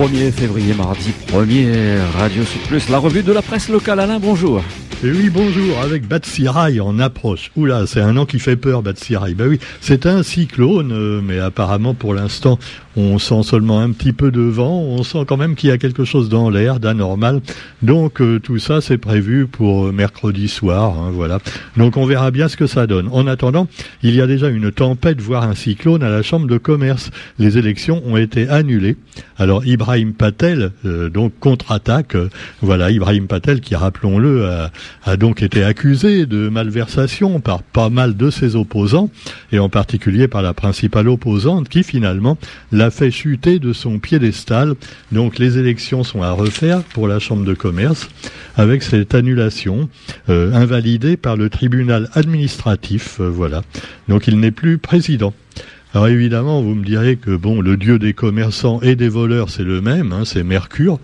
1er février, mardi 1er, Radio Sud Plus, la revue de la presse locale. Alain, bonjour. Et oui, bonjour, avec Batsirai en approche. Oula, c'est un nom qui fait peur, Batsirai. Ben oui, c'est un cyclone, euh, mais apparemment pour l'instant, on sent seulement un petit peu de vent, on sent quand même qu'il y a quelque chose dans l'air d'anormal. Donc euh, tout ça, c'est prévu pour euh, mercredi soir, hein, voilà. Donc on verra bien ce que ça donne. En attendant, il y a déjà une tempête, voire un cyclone à la Chambre de commerce. Les élections ont été annulées. Alors Ibrahim Patel, donc contre-attaque, voilà, Ibrahim Patel qui, rappelons-le, a, a donc été accusé de malversation par pas mal de ses opposants, et en particulier par la principale opposante qui finalement l'a fait chuter de son piédestal. Donc les élections sont à refaire pour la Chambre de commerce avec cette annulation euh, invalidée par le tribunal administratif. Euh, voilà. Donc il n'est plus président. Alors évidemment, vous me direz que bon, le dieu des commerçants et des voleurs, c'est le même, hein, c'est Mercure.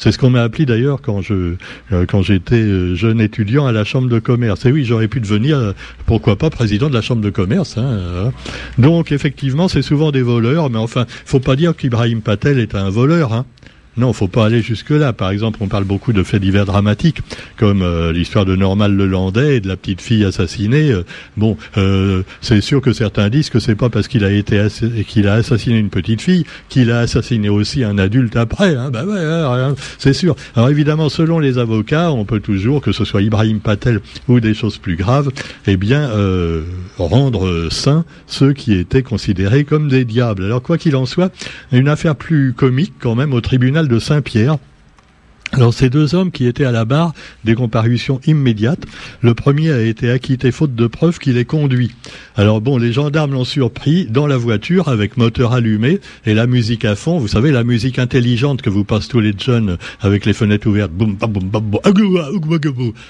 C'est ce qu'on m'a appelé d'ailleurs quand je euh, quand j'étais euh, jeune étudiant à la chambre de commerce. Et oui, j'aurais pu devenir euh, pourquoi pas président de la chambre de commerce. Hein, Donc effectivement, c'est souvent des voleurs, mais enfin, faut pas dire qu'Ibrahim Patel est un voleur. Hein. Non, faut pas aller jusque-là. Par exemple, on parle beaucoup de faits divers dramatiques, comme euh, l'histoire de Normal Lelandais et de la petite fille assassinée. Euh, bon, euh, c'est sûr que certains disent que c'est pas parce qu'il a été assassiné une petite fille qu'il a assassiné aussi un adulte après. Hein. Bah ouais, c'est sûr. Alors évidemment, selon les avocats, on peut toujours, que ce soit Ibrahim Patel ou des choses plus graves, eh bien rendre sains ceux qui étaient considérés comme des diables. Alors quoi qu'il en soit, une affaire plus comique quand même au tribunal de Saint-Pierre alors ces deux hommes qui étaient à la barre des comparutions immédiates, le premier a été acquitté faute de preuves qu'il est conduit. Alors bon, les gendarmes l'ont surpris dans la voiture avec moteur allumé et la musique à fond. Vous savez la musique intelligente que vous passent tous les jeunes avec les fenêtres ouvertes.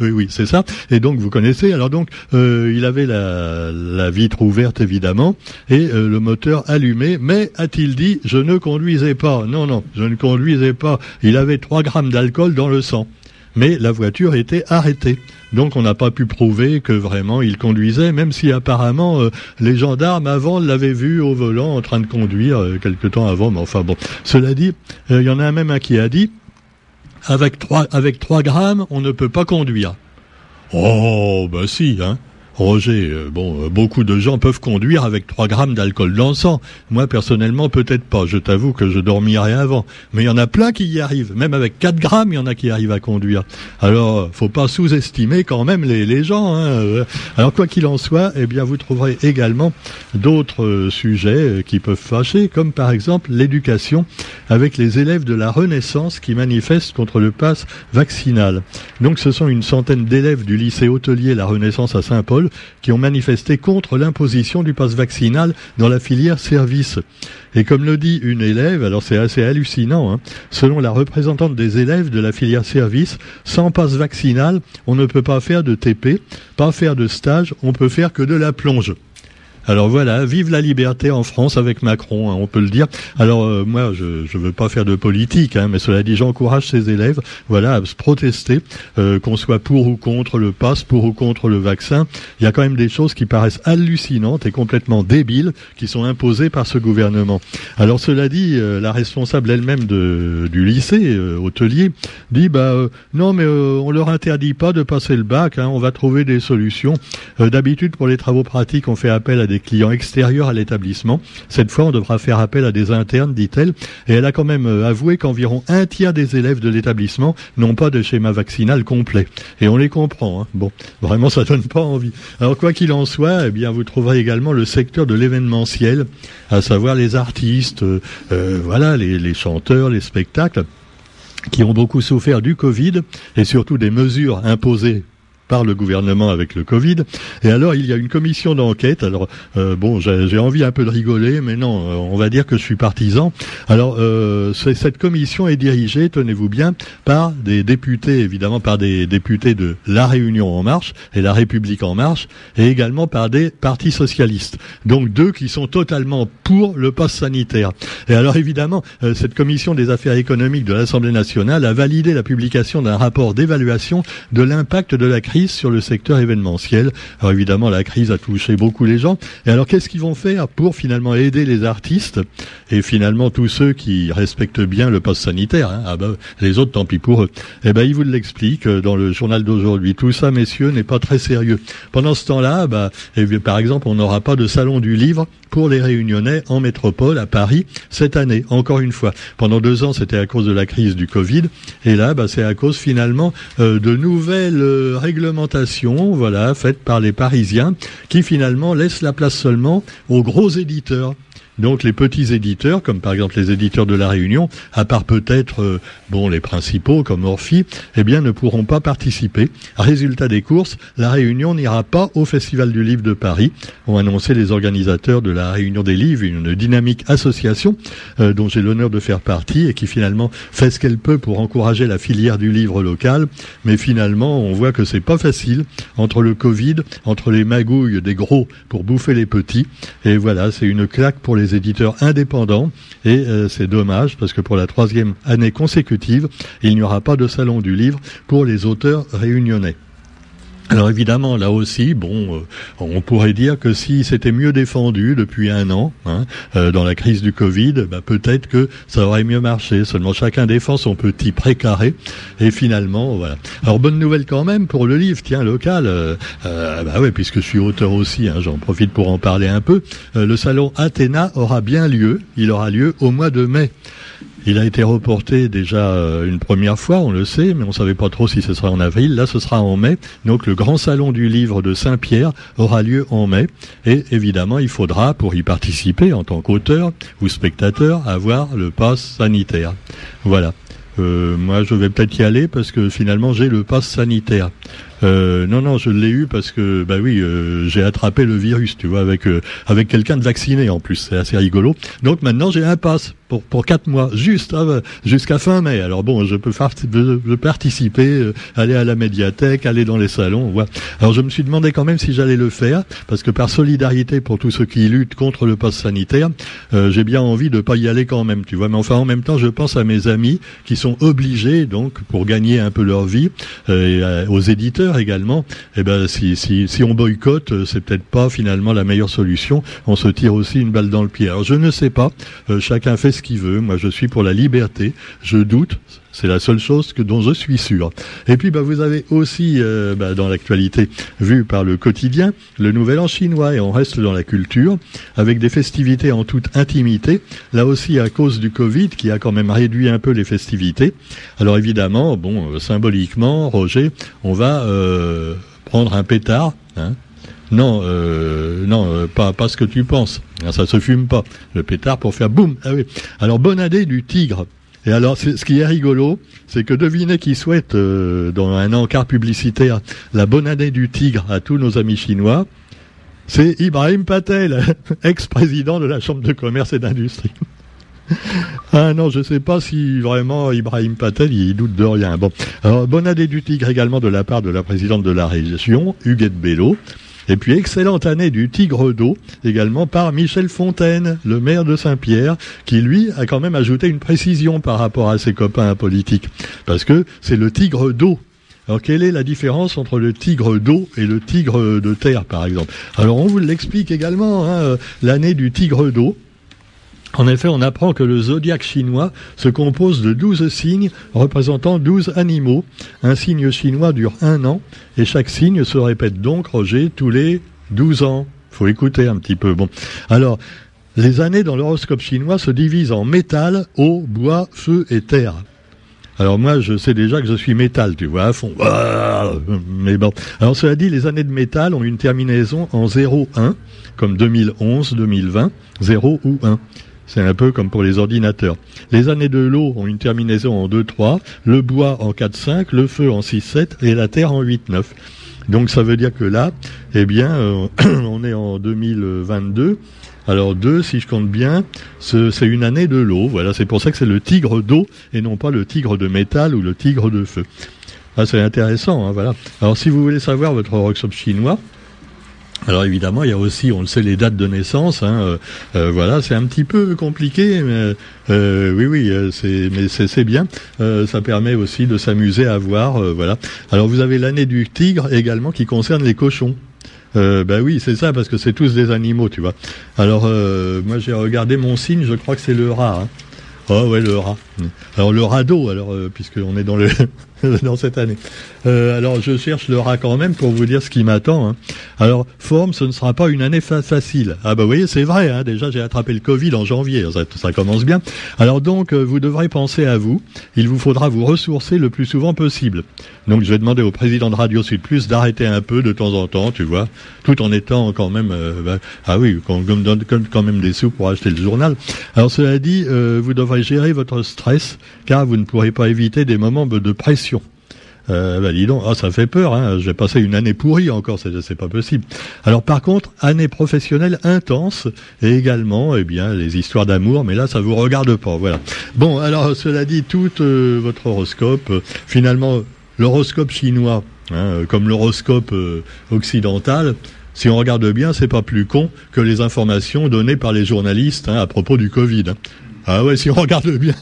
Oui, oui, c'est ça. Et donc vous connaissez. Alors donc euh, il avait la, vitre ouverte évidemment et euh, le moteur allumé. Mais a-t-il dit je ne conduisais pas Non, non, je ne conduisais pas. Il avait 3 grammes d'alcool dans le sang. Mais la voiture était arrêtée. Donc on n'a pas pu prouver que vraiment il conduisait, même si apparemment euh, les gendarmes avant l'avaient vu au volant en train de conduire euh, quelque temps avant. Mais enfin bon, cela dit, euh, il y en a même un qui a dit avec 3, avec 3 grammes, on ne peut pas conduire. Oh, bah si, hein. Roger, euh, bon, euh, beaucoup de gens peuvent conduire avec 3 grammes d'alcool dans le sang. Moi, personnellement, peut-être pas. Je t'avoue que je dormirais avant. Mais il y en a plein qui y arrivent. Même avec 4 grammes, il y en a qui arrivent à conduire. Alors, euh, faut pas sous-estimer quand même les, les gens. Hein. Alors, quoi qu'il en soit, eh bien, vous trouverez également d'autres sujets qui peuvent fâcher, comme par exemple l'éducation avec les élèves de la Renaissance qui manifestent contre le pass vaccinal. Donc, ce sont une centaine d'élèves du lycée hôtelier La Renaissance à Saint-Paul qui ont manifesté contre l'imposition du passe vaccinal dans la filière service. Et comme le dit une élève, alors c'est assez hallucinant, hein, selon la représentante des élèves de la filière service, sans passe vaccinal, on ne peut pas faire de TP, pas faire de stage, on peut faire que de la plonge. Alors voilà, vive la liberté en France avec Macron, hein, on peut le dire. Alors euh, moi, je ne veux pas faire de politique, hein, mais cela dit, j'encourage ces élèves, voilà, à se protester, euh, qu'on soit pour ou contre le pass, pour ou contre le vaccin. Il y a quand même des choses qui paraissent hallucinantes et complètement débiles qui sont imposées par ce gouvernement. Alors cela dit, euh, la responsable elle-même du lycée hôtelier dit, bah non, mais on leur interdit pas de passer le bac, hein, on va trouver des solutions. D'habitude, pour les travaux pratiques, on fait appel à des clients extérieurs à l'établissement. Cette fois, on devra faire appel à des internes, dit-elle. Et elle a quand même euh, avoué qu'environ un tiers des élèves de l'établissement n'ont pas de schéma vaccinal complet. Et on les comprend. Hein. Bon, vraiment, ça donne pas envie. Alors, quoi qu'il en soit, eh bien, vous trouverez également le secteur de l'événementiel, à savoir les artistes, euh, euh, voilà, les chanteurs, les spectacles qui ont beaucoup souffert du Covid et surtout des mesures imposées par le gouvernement avec le Covid. Et alors, il y a une commission d'enquête. Alors, euh, bon, j'ai envie un peu de rigoler, mais non, euh, on va dire que je suis partisan. Alors, euh, cette commission est dirigée, tenez-vous bien, par des députés, évidemment par des députés de La Réunion en marche et La République en marche, et également par des partis socialistes. Donc deux qui sont totalement pour le pass sanitaire. Et alors, évidemment, cette commission des affaires économiques de l'Assemblée nationale a validé la publication d'un rapport d'évaluation de l'impact de la crise sur le secteur événementiel. Alors évidemment, la crise a touché beaucoup les gens. Et alors, qu'est-ce qu'ils vont faire pour finalement aider les artistes et finalement tous ceux qui respectent bien le poste sanitaire hein? Ah ben, Les autres, tant pis pour eux. Eh ben, ils vous l'expliquent dans le journal d'aujourd'hui. Tout ça, messieurs, n'est pas très sérieux. Pendant ce temps-là, bah, par exemple, on n'aura pas de salon du livre pour les Réunionnais en métropole à Paris cette année. Encore une fois, pendant deux ans, c'était à cause de la crise du Covid, et là, bah, c'est à cause finalement euh, de nouvelles euh, voilà, faites par les Parisiens, qui finalement laissent la place seulement aux gros éditeurs. Donc les petits éditeurs, comme par exemple les éditeurs de la Réunion, à part peut-être euh, bon les principaux comme Orphy, eh bien ne pourront pas participer. Résultat des courses, la Réunion n'ira pas au Festival du Livre de Paris, ont annoncé les organisateurs de la Réunion des Livres, une dynamique association euh, dont j'ai l'honneur de faire partie et qui finalement fait ce qu'elle peut pour encourager la filière du livre local. Mais finalement, on voit que c'est pas facile entre le Covid, entre les magouilles des gros pour bouffer les petits. Et voilà, c'est une claque pour les les éditeurs indépendants et euh, c'est dommage parce que pour la troisième année consécutive, il n'y aura pas de salon du livre pour les auteurs réunionnais. Alors évidemment, là aussi, bon, euh, on pourrait dire que si c'était mieux défendu depuis un an, hein, euh, dans la crise du Covid, bah, peut-être que ça aurait mieux marché. Seulement chacun défend son petit précaré, et finalement, voilà. Alors bonne nouvelle quand même pour le livre, tiens, local. Euh, bah ouais, puisque je suis auteur aussi, hein, j'en profite pour en parler un peu. le salon Athéna aura bien lieu. Il aura lieu au mois de mai. Il a été reporté déjà euh, une première fois, on le sait, mais on ne savait pas trop si ce sera en avril. Là, ce sera en mai. Donc, le grand salon du livre de Saint-Pierre aura lieu en mai. Et évidemment, il faudra, pour y participer en tant qu'auteur ou spectateur, avoir le pass sanitaire. Voilà. Euh, moi, je vais peut-être y aller parce que finalement, j'ai le pass sanitaire. Euh, non, non, je l'ai eu parce que, bah oui, euh, j'ai attrapé le virus, tu vois, avec euh, avec quelqu'un de vacciné en plus. C'est assez rigolo. Donc maintenant, j'ai un pass pour pour quatre mois, juste jusqu'à fin mai. Alors bon, je peux je, participer, aller à la médiathèque, aller dans les salons. Voilà. Alors je me suis demandé quand même si j'allais le faire parce que par solidarité pour tous ceux qui luttent contre le poste sanitaire, j'ai bien envie de pas y aller quand même, tu vois. Mais enfin, en même temps, je pense à mes amis qui sont obligés donc pour gagner un peu leur vie, et aux éditeurs également, eh ben si, on boycotte, euh, c'est peut-être pas finalement la meilleure solution. On se tire aussi une balle dans le pied. Alors je ne sais pas. Euh, chacun fait ce qu'il veut. Moi, je suis pour la liberté. Je doute. C'est la seule chose que dont je suis sûr. Et puis, bah, vous avez aussi, euh, bah, dans l'actualité, vu par le quotidien, le Nouvel An chinois, et on reste dans la culture, avec des festivités en toute intimité, là aussi à cause du Covid, qui a quand même réduit un peu les festivités. Alors évidemment, bon, euh, symboliquement, Roger, on va euh, prendre un pétard, hein, non, non, pas, pas ce que tu penses. Ça se fume pas. Le pétard pour faire boum. Ah. Alors bonne année du tigre. Et alors, ce qui est rigolo, c'est que devinez qui souhaite, euh, dans un encart publicitaire, la bonne année du tigre à tous nos amis chinois. C'est Ibrahim Patel, ex-président de la Chambre de commerce et d'industrie. ah non, je ne sais pas si vraiment Ibrahim Patel, il doute de rien. Bon, alors, bonne année du tigre également de la part de la présidente de la région, Huguette Bello. Et puis excellente année du Tigre d'eau, également par Michel Fontaine, le maire de Saint-Pierre, qui lui a quand même ajouté une précision par rapport à ses copains politiques. Parce que c'est le Tigre d'eau alors quelle est la différence entre le tigre d'eau et le tigre de terre, par exemple? Alors on vous l'explique également, hein, euh, l'année du tigre d'eau. En effet, on apprend que le zodiaque chinois se compose de douze signes représentant douze animaux. Un signe chinois dure un an et chaque signe se répète donc, Roger, tous les douze ans. Faut écouter un petit peu. Bon. Alors, les années dans l'horoscope chinois se divisent en métal, eau, bois, feu et terre. Alors moi, je sais déjà que je suis métal, tu vois, à fond. Mais bon. Alors cela dit, les années de métal ont une terminaison en 0-1, comme 2011, 2020, 0 ou 1. C'est un peu comme pour les ordinateurs. Les années de l'eau ont une terminaison en 2-3, le bois en 4-5, le feu en 6-7 et la terre en 8-9. Donc ça veut dire que là, eh bien, euh, on est en 2022. Alors 2, si je compte bien, c'est une année de l'eau. Voilà, c'est pour ça que c'est le tigre d'eau et non pas le tigre de métal ou le tigre de feu. Ah, c'est intéressant, hein, voilà. Alors si vous voulez savoir votre horoscope chinois, Alors évidemment, il y a aussi, on le sait, les dates de naissance. Hein, euh, euh, voilà, c'est un petit peu compliqué, mais euh, oui, oui, c'est, mais c'est, bien. ça permet aussi de s'amuser à voir. voilà. Alors vous avez l'année du tigre également qui concerne les cochons. Euh, ben oui, c'est ça, parce que c'est tous des animaux, tu vois. Alors, moi, j'ai regardé mon signe, je crois que c'est le rat. Hein. Oh ouais, le rat. Alors le radeau, alors euh, puisqu'on est dans le dans cette année. Euh, alors je cherche le rat quand même pour vous dire ce qui m'attend. Hein. Alors forme, ce ne sera pas une année facile. Ah bah vous voyez, c'est vrai. Hein. déjà j'ai attrapé le Covid en janvier, ça, commence bien. Alors donc euh, vous devrez penser à vous. Il vous faudra vous ressourcer le plus souvent possible. Donc je vais demander au président de Radio Sud Plus d'arrêter un peu de temps en temps, tu vois, tout en étant quand même euh, bah, ah oui, qu'on me donne quand même des sous pour acheter le journal. Alors cela dit, vous devrez gérer votre stress car vous ne pourrez pas éviter des moments de pression. Euh, bah dis donc, ah, ça fait peur. Hein. J'ai passé une année pourrie encore, c'est pas possible. Alors par contre, année professionnelle intense et également, eh bien, les histoires d'amour. Mais là, ça vous regarde pas. Voilà. Bon, alors cela dit, tout euh, votre horoscope, euh, finalement, l'horoscope chinois, hein, comme l'horoscope euh, occidental. Si on regarde bien, c'est pas plus con que les informations données par les journalistes hein, à propos du Covid. Hein. Ah ouais, si on regarde bien.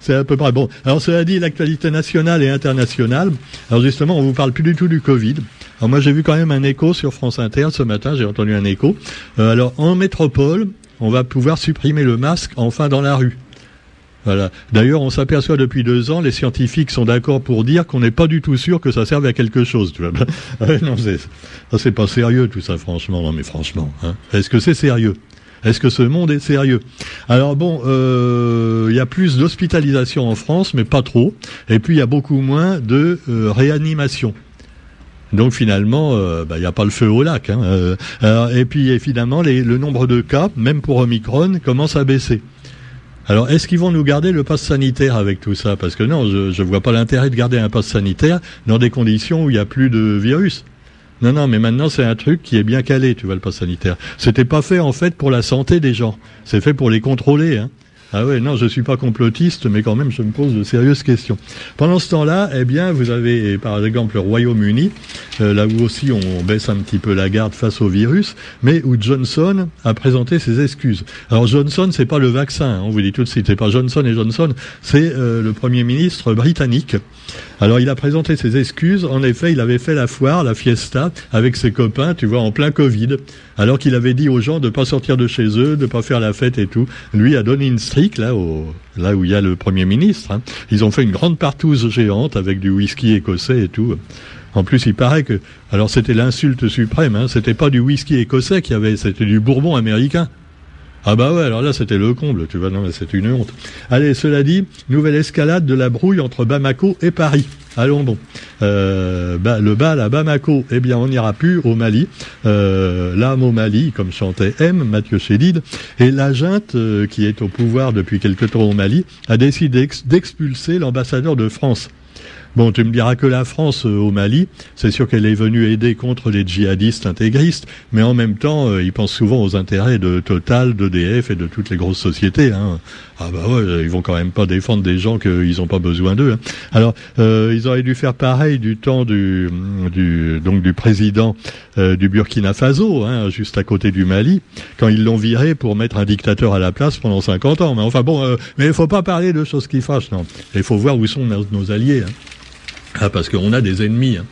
C'est à peu près bon. Alors cela dit, l'actualité nationale et internationale. Alors justement, on vous parle plus du tout du Covid. Alors moi, j'ai vu quand même un écho sur France Inter ce matin. J'ai entendu un écho. Euh, alors en métropole, on va pouvoir supprimer le masque enfin dans la rue. Voilà. D'ailleurs, on s'aperçoit depuis deux ans, les scientifiques sont d'accord pour dire qu'on n'est pas du tout sûr que ça serve à quelque chose. Tu vois ah non, c'est, pas sérieux tout ça, franchement. Non, mais franchement, hein. est-ce que c'est sérieux? Est-ce que ce monde est sérieux? Alors bon, euh, il y a plus d'hospitalisation en France, mais pas trop. Et puis il y a beaucoup moins de euh, réanimation. Donc finalement, euh, bah, il n'y a pas le feu au lac. Hein. et puis évidemment, le nombre de cas, même pour Omicron, commence à baisser. Alors, est-ce qu'ils vont nous garder le pass sanitaire avec tout ça? Parce que non, je ne vois pas l'intérêt de garder un pass sanitaire dans des conditions où il n'y a plus de virus. Non, non, mais maintenant c'est un truc qui est bien calé, tu vois, le pass sanitaire. C'était pas fait en fait pour la santé des gens. C'est fait pour les contrôler. Hein. Ah ouais, non, je suis pas complotiste, mais quand même, je me pose de sérieuses questions. Pendant ce temps-là, eh bien, vous avez par exemple le Royaume-Uni, euh, là où aussi on baisse un petit peu la garde face au virus, mais où Johnson a présenté ses excuses. Alors Johnson, c'est pas le vaccin, hein, on vous dit tout de suite, c'est pas Johnson et Johnson, c'est euh, le Premier ministre britannique. Alors il a présenté ses excuses. En effet, il avait fait la foire, la fiesta, avec ses copains, tu vois, en plein Covid, alors qu'il avait dit aux gens de pas sortir de chez eux, de pas faire la fête et tout. Lui a donné une là, où il y a le Premier ministre. Hein. Ils ont fait une grande partouze géante avec du whisky écossais et tout. En plus, il paraît que, alors c'était l'insulte suprême, hein, c'était pas du whisky écossais qu'il y avait, c'était du bourbon américain. Ah bah ouais, alors là c'était le comble, tu vois, non c'est une honte. Allez, cela dit, nouvelle escalade de la brouille entre Bamako et Paris. Allons bon. Euh, bah, le bal à Bamako, eh bien on n'ira plus au Mali. Euh, L'âme au Mali, comme chantait M, Mathieu Chédid. Et la junte, euh, qui est au pouvoir depuis quelque temps au Mali, a décidé d'expulser l'ambassadeur de France. Bon, tu me diras que la France euh, au Mali, c'est sûr qu'elle est venue aider contre les djihadistes intégristes, mais en même temps, euh, ils pensent souvent aux intérêts de Total, d'EDF et de toutes les grosses sociétés. Hein. Ah bah ouais, ils vont quand même pas défendre des gens qu'ils n'ont pas besoin d'eux. Hein. Alors, euh, ils auraient dû faire pareil du temps du, donc du président du Burkina Faso, hein, juste à côté du Mali, quand ils l'ont viré pour mettre un dictateur à la place pendant 50 ans. Mais enfin bon, mais il faut pas parler de choses qui fâchent, non. Il faut voir où sont nos, alliés. Hein. Ah, parce qu'on a des ennemis. Hein.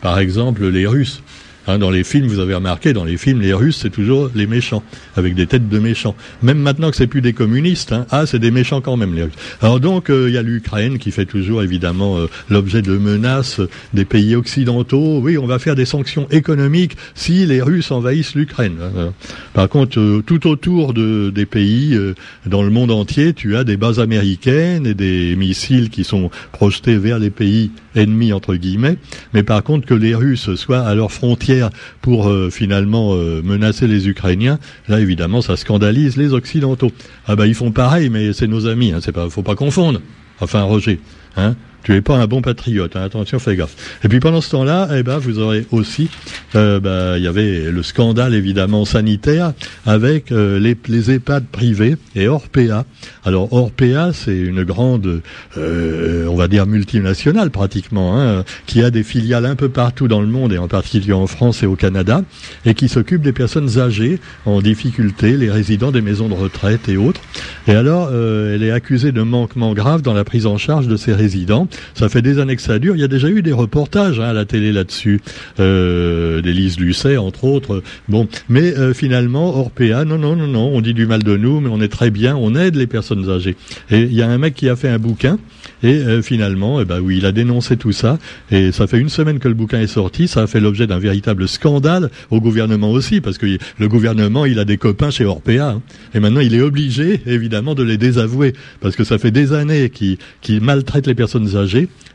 Par exemple, les Russes. Hein, dans les films, vous avez remarqué, dans les films, les Russes, c'est toujours les méchants, avec des têtes de méchants. Même maintenant que c'est plus des communistes, hein, ah, c'est des méchants quand même, les Russes. Alors donc, euh, il y a l'Ukraine qui fait toujours, évidemment, euh, l'objet de menaces des pays occidentaux. Oui, on va faire des sanctions économiques si les Russes envahissent l'Ukraine. Hein, Par contre, euh, tout autour de, des pays, dans le monde entier, tu as des bases américaines et des missiles qui sont projetés vers les pays ennemis, entre guillemets. Mais par contre, que les Russes soient à leurs frontières pour euh, finalement euh, menacer les Ukrainiens, là évidemment ça scandalise les Occidentaux. Ah bah ils font pareil, mais c'est nos amis, hein, c'est pas, faut pas confondre. Enfin Roger, hein, tu es pas un bon patriote. Hein. attention, fais gaffe. Et puis pendant ce temps-là, eh ben, vous aurez aussi, euh, bah, il y avait le scandale évidemment sanitaire avec euh, les, les EHPAD privés et Orpea. Alors Orpea, c'est une grande, euh, on va dire multinationale pratiquement, hein, qui a des filiales un peu partout dans le monde et en particulier en France et au Canada, et qui s'occupe des personnes âgées en difficulté, les résidents des maisons de retraite et autres. Et alors, euh, elle est accusée de manquement grave dans la prise en charge de ces résidents. Ça fait des années que ça dure. Il y a déjà eu des reportages hein, à la télé là-dessus, euh, d'Élise Lucet entre autres. Bon, mais euh, finalement, Orpea, non, non, non, non, on dit du mal de nous, mais on est très bien, on aide les personnes âgées. Et il y a un mec qui a fait un bouquin et euh, finalement, eh ben oui, il a dénoncé tout ça. Et ça fait une semaine que le bouquin est sorti. Ça a fait l'objet d'un véritable scandale au gouvernement aussi, parce que le gouvernement, il a des copains chez Orpea. Hein. et maintenant, il est obligé, évidemment, de les désavouer, parce que ça fait des années qu'il maltraite les personnes âgées.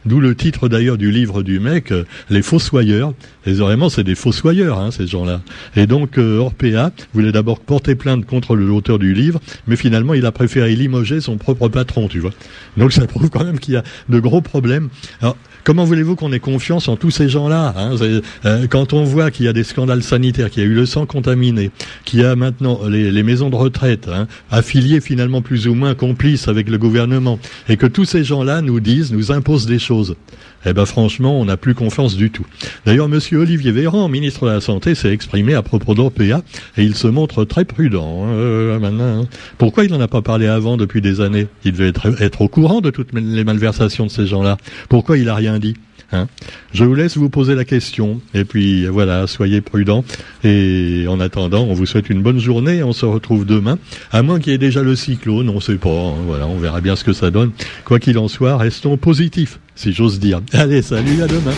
D'où le titre d'ailleurs du livre du mec, euh, Les Fossoyeurs. Et vraiment, c'est des fossoyeurs, hein, ces gens-là. Et donc, euh, Orpea voulait d'abord porter plainte contre l'auteur du livre, mais finalement, il a préféré limoger son propre patron, tu vois. Donc, ça prouve quand même qu'il y a de gros problèmes. Alors, comment voulez-vous qu'on ait confiance en tous ces gens-là hein euh, Quand on voit qu'il y a des scandales sanitaires, qu'il y a eu le sang contaminé, qu'il y a maintenant les, maisons de retraite hein, affiliées finalement plus ou moins complices avec le gouvernement, et que tous ces gens-là nous disent, nous imposent des choses eh ben franchement, on n'a plus confiance du tout. D'ailleurs, Monsieur Olivier Véran, ministre de la Santé, s'est exprimé à propos d'Orpea et il se montre très prudent hein, euh, maintenant. Hein. Pourquoi il n'en a pas parlé avant depuis des années? Il devait être, être au courant de toutes les malversations de ces gens-là. Pourquoi il a rien dit? Hein. Je vous laisse vous poser la question. Et puis voilà, soyez prudents. Et en attendant, on vous souhaite une bonne journée. On se retrouve demain. À moins qu'il y ait déjà le cyclone, on ne sait pas. Hein. Voilà, on verra bien ce que ça donne. Quoi qu'il en soit, restons positifs, si j'ose dire. Allez, salut, à demain.